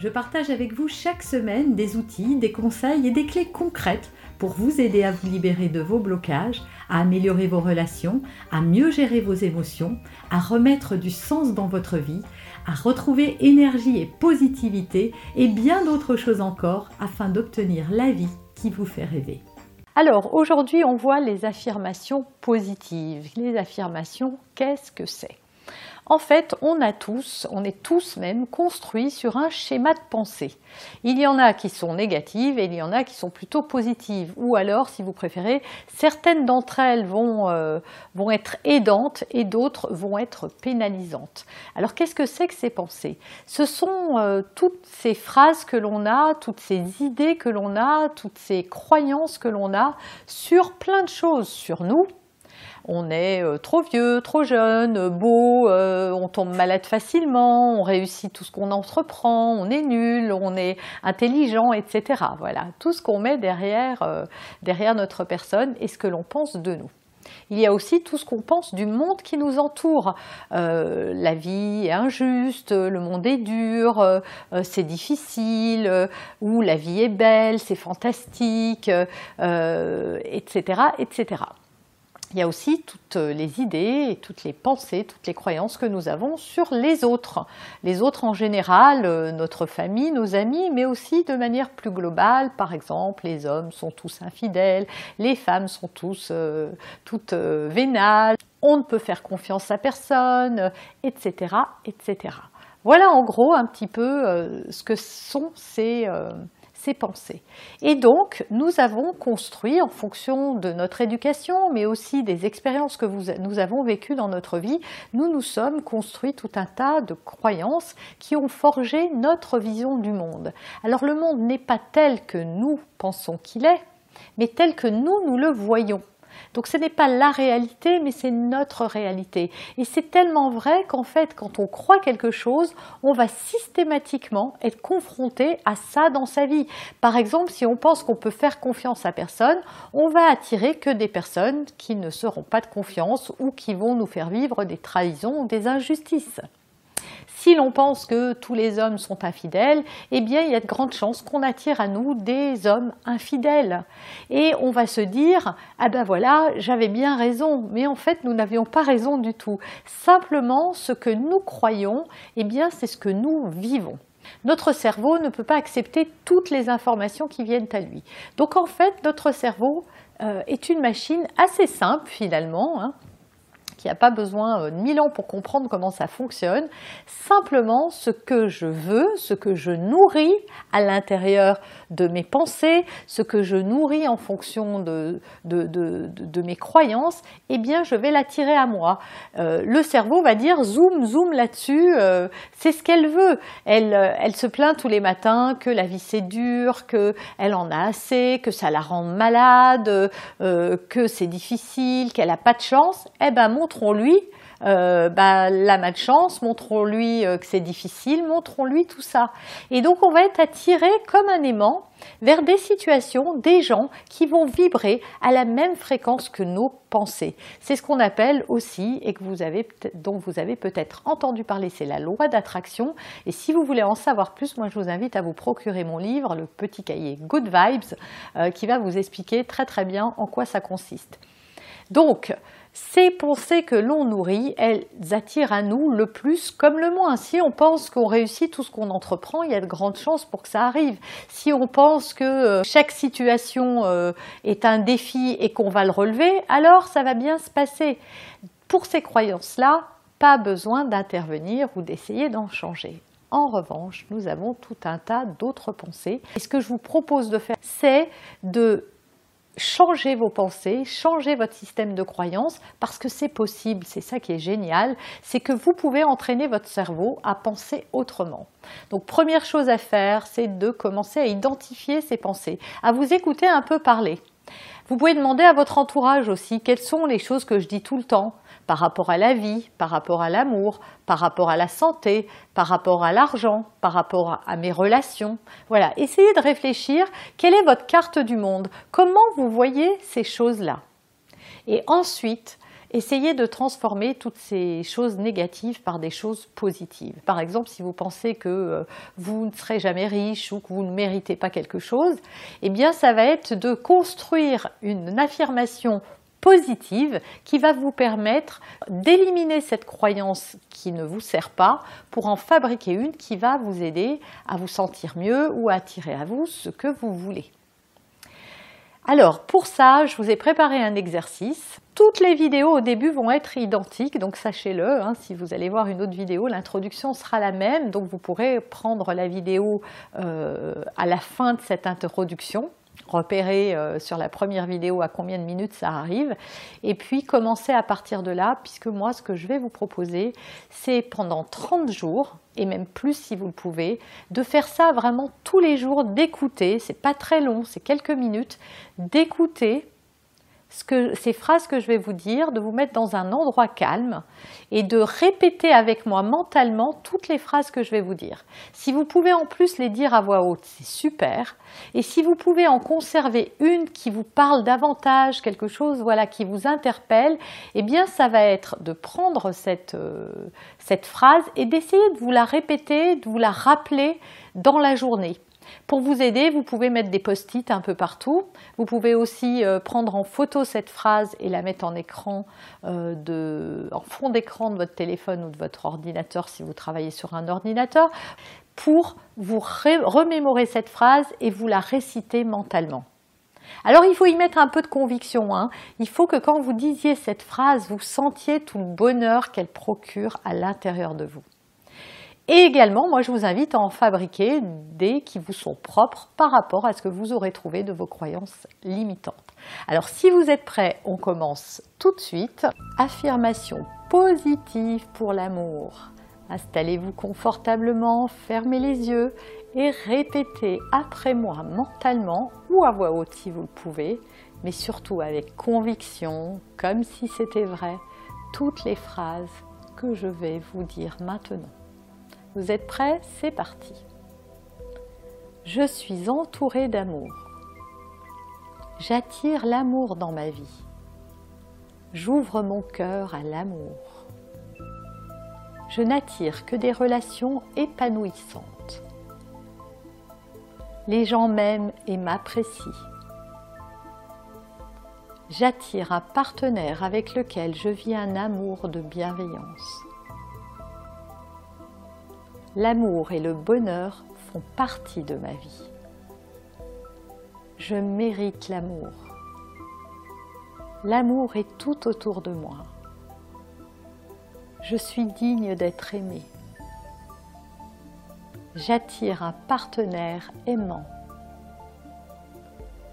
je partage avec vous chaque semaine des outils, des conseils et des clés concrètes pour vous aider à vous libérer de vos blocages, à améliorer vos relations, à mieux gérer vos émotions, à remettre du sens dans votre vie, à retrouver énergie et positivité et bien d'autres choses encore afin d'obtenir la vie qui vous fait rêver. Alors aujourd'hui on voit les affirmations positives. Les affirmations, qu'est-ce que c'est? En fait, on a tous, on est tous même construits sur un schéma de pensée. Il y en a qui sont négatives et il y en a qui sont plutôt positives. Ou alors, si vous préférez, certaines d'entre elles vont, euh, être aidantes et d'autres vont être pénalisantes. Alors, qu'est-ce que c'est que ces pensées? Ce sont euh, toutes ces phrases que l'on a, toutes ces idées que l'on a, toutes ces croyances que l'on a sur plein de choses, sur nous, on est euh, trop vieux, trop jeune, beau, euh, on tombe malade facilement, on réussit tout ce qu'on entreprend, on est nul, on est intelligent, etc. Voilà, tout ce qu'on met derrière, euh, derrière notre personne et ce que l'on pense de nous. Il y a aussi tout ce qu'on pense du monde qui nous entoure. la vie est injuste, le monde est dur, c'est difficile, ou la vie est belle, c'est fantastique, etc., etc il y a aussi toutes les idées toutes les pensées, toutes les croyances que nous avons sur les autres. Les autres en général, euh, notre famille, nos amis, mais aussi de manière plus globale. Par exemple, les hommes sont tous infidèles, les femmes sont tous, euh, toutes euh, vénales, on ne peut faire confiance à personne, etc., etc. Voilà en gros un petit peu ce que sont ces ses pensées. Et donc, nous avons construit, en fonction de notre éducation, mais aussi des expériences que nous avons vécues dans notre vie, nous nous sommes construits tout un tas de croyances qui ont forgé notre vision du monde. Alors le monde n'est pas tel que nous pensons qu'il est, mais tel que nous, nous le voyons. Donc ce n'est pas la réalité, mais c'est notre réalité. Et c'est tellement vrai qu'en fait, quand on croit quelque chose, on va systématiquement être confronté à ça dans sa vie. Par exemple, si on pense qu'on peut faire confiance à personne, on va attirer que des personnes qui ne seront pas de confiance ou qui vont nous faire vivre des trahisons ou des injustices. Si l'on pense que tous les hommes sont infidèles, eh bien il y a de grandes chances qu'on attire à nous des hommes infidèles. Et on va se dire ah ben voilà, j'avais bien raison, mais en fait nous n'avions pas raison du tout. Simplement ce que nous croyons, eh bien c'est ce que nous vivons. Notre cerveau ne peut pas accepter toutes les informations qui viennent à lui. Donc en fait, notre cerveau euh, est une machine assez simple finalement. Hein qui n'a pas besoin euh, de mille ans pour comprendre comment ça fonctionne. Simplement, ce que je veux, ce que je nourris à l'intérieur de mes pensées, ce que je nourris en fonction de, de, mes croyances, eh bien, je vais l'attirer à moi. Euh, le cerveau va dire zoom, zoom là-dessus, euh, c'est ce qu'elle veut. Elle, elle se plaint tous les matins que la vie c'est dur, qu'elle en a assez, que ça la rend malade, que c'est difficile, qu'elle n'a pas de chance. Eh ben, mon montrons-lui euh, bah, la malchance, montrons-lui euh, que c'est difficile, montrons-lui tout ça. Et donc on va être attiré comme un aimant vers des situations, des gens qui vont vibrer à la même fréquence que nos pensées. C'est ce qu'on appelle aussi, et que vous avez, dont vous avez peut-être entendu parler, c'est la loi d'attraction. Et si vous voulez en savoir plus, moi je vous invite à vous procurer mon livre, le petit cahier Good Vibes, euh, qui va vous expliquer très très bien en quoi ça consiste. Donc, ces pensées que l'on nourrit, elles attirent à nous le plus comme le moins. Si on pense qu'on réussit tout ce qu'on entreprend, il y a de grandes chances pour que ça arrive. Si on pense que euh, chaque situation euh, est un défi et qu'on va le relever, alors ça va bien se passer. Pour ces croyances-là, pas besoin d'intervenir ou d'essayer d'en changer. En revanche, nous avons tout un tas d'autres pensées. Et ce que je vous propose de faire, c'est de changer vos pensées, changer votre système de croyance parce que c'est possible, c'est ça qui est génial, c'est que vous pouvez entraîner votre cerveau à penser autrement. Donc première chose à faire, c'est de commencer à identifier ces pensées, à vous écouter un peu parler. Vous pouvez demander à votre entourage aussi quelles sont les choses que je dis tout le temps? Par rapport à la vie, par rapport à l'amour, par rapport à la santé, par rapport à l'argent, par rapport à mes relations. Voilà, essayez de réfléchir quelle est votre carte du monde, comment vous voyez ces choses-là? Et ensuite, essayez de transformer toutes ces choses négatives par des choses positives. Par exemple, si vous pensez que euh, vous ne serez jamais riche ou que vous ne méritez pas quelque chose, eh bien, ça va être de construire une affirmation positive qui va vous permettre d'éliminer cette croyance qui ne vous sert pas pour en fabriquer une qui va vous aider à vous sentir mieux ou à attirer à vous ce que vous voulez. Alors pour ça, je vous ai préparé un exercice. Toutes les vidéos au début vont être identiques, donc sachez-le, hein, si vous allez voir une autre vidéo, l'introduction sera la même, donc vous pourrez prendre la vidéo euh, à la fin de cette introduction repérer euh, sur la première vidéo à combien de minutes ça arrive, et puis commencer à partir de là, puisque moi ce que je vais vous proposer, c'est pendant 30 jours, et même plus si vous le pouvez, de faire ça vraiment tous les jours, d'écouter, c'est pas très long, c'est quelques minutes, d'écouter ces phrases que je vais vous dire, de vous mettre dans un endroit calme et de répéter avec moi mentalement toutes les phrases que je vais vous dire. Si vous pouvez en plus les dire à voix haute, c'est super. Et si vous pouvez en conserver une qui vous parle davantage, quelque chose voilà qui vous interpelle, eh bien ça va être de prendre cette, euh, cette phrase et d'essayer de vous la répéter, de vous la rappeler dans la journée. Pour vous aider, vous pouvez mettre des post-it un peu partout. Vous pouvez aussi euh, prendre en photo cette phrase et la mettre en écran, euh, en fond d'écran de votre téléphone ou de votre ordinateur si vous travaillez sur un ordinateur, pour vous remémorer cette phrase et vous la réciter mentalement. Alors il faut y mettre un peu de conviction. Hein. Il faut que quand vous disiez cette phrase, vous sentiez tout le bonheur qu'elle procure à l'intérieur de vous. Et également, moi, je vous invite à en fabriquer des qui vous sont propres par rapport à ce que vous aurez trouvé de vos croyances limitantes. Alors, si vous êtes prêts, on commence tout de suite. Affirmation positive pour l'amour. Installez-vous confortablement, fermez les yeux et répétez après moi mentalement ou à voix haute si vous le pouvez, mais surtout avec conviction, comme si c'était vrai, toutes les phrases que je vais vous dire maintenant. Vous êtes prêts? C'est parti. Je suis entourée d'amour. J'attire l'amour dans ma vie. J'ouvre mon cœur à l'amour. Je n'attire que des relations épanouissantes. Les gens m'aiment et m'apprécient. J'attire un partenaire avec lequel je vis un amour de bienveillance. L'amour et le bonheur font partie de ma vie. Je mérite l'amour. L'amour est tout autour de moi. Je suis digne d'être aimée. J'attire un partenaire aimant.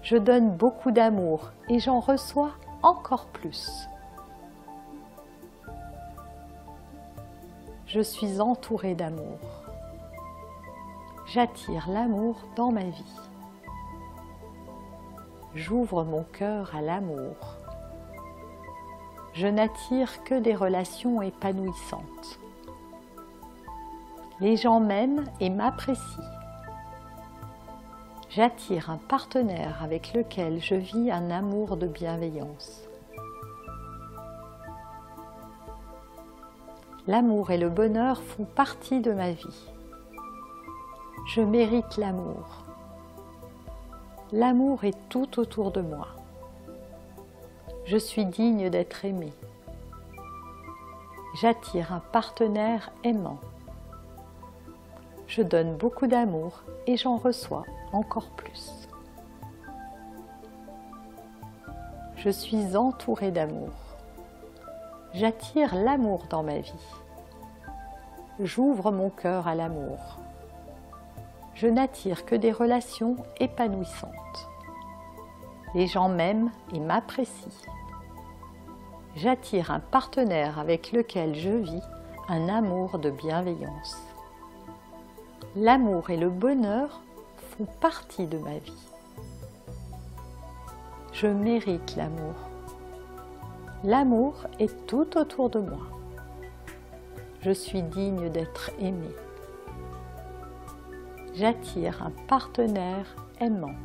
Je donne beaucoup d'amour et j'en reçois encore plus. Je suis entourée d'amour. J'attire l'amour dans ma vie. J'ouvre mon cœur à l'amour. Je n'attire que des relations épanouissantes. Les gens m'aiment et m'apprécient. J'attire un partenaire avec lequel je vis un amour de bienveillance. L'amour et le bonheur font partie de ma vie. Je mérite l'amour. L'amour est tout autour de moi. Je suis digne d'être aimée. J'attire un partenaire aimant. Je donne beaucoup d'amour et j'en reçois encore plus. Je suis entourée d'amour. J'attire l'amour dans ma vie. J'ouvre mon cœur à l'amour. Je n'attire que des relations épanouissantes. Les gens m'aiment et m'apprécient. J'attire un partenaire avec lequel je vis un amour de bienveillance. L'amour et le bonheur font partie de ma vie. Je mérite l'amour. L'amour est tout autour de moi. Je suis digne d'être aimée. J'attire un partenaire aimant.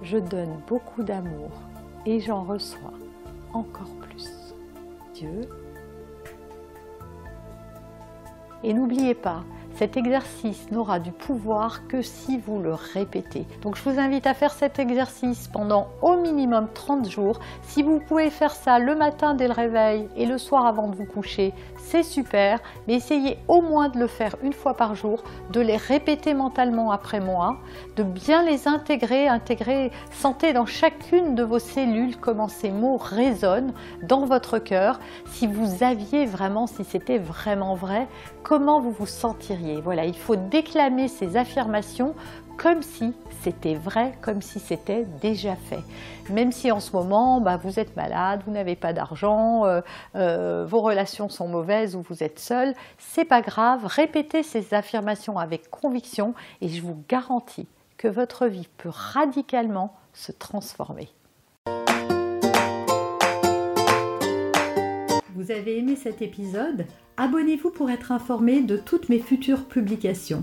Je donne beaucoup d'amour et j'en reçois encore plus. Dieu. Et n'oubliez pas, cet exercice n'aura du pouvoir que si vous le répétez. Donc je vous invite à faire cet exercice pendant au minimum 30 jours. Si vous pouvez faire ça le matin dès le réveil et le soir avant de vous coucher, c'est super. Mais essayez au moins de le faire une fois par jour, de les répéter mentalement après moi, de bien les intégrer, intégrer, sentez dans chacune de vos cellules comment ces mots résonnent dans votre cœur. Si vous aviez vraiment, si c'était vraiment vrai, comment vous vous sentiriez? Voilà, il faut déclamer ces affirmations comme si c'était vrai, comme si c'était déjà fait. Même si en ce moment, bah, vous êtes malade, vous n'avez pas d'argent, euh, euh, vos relations sont mauvaises ou vous êtes seul, c'est pas grave. Répétez ces affirmations avec conviction et je vous garantis que votre vie peut radicalement se transformer. Vous avez aimé cet épisode? Abonnez-vous pour être informé de toutes mes futures publications.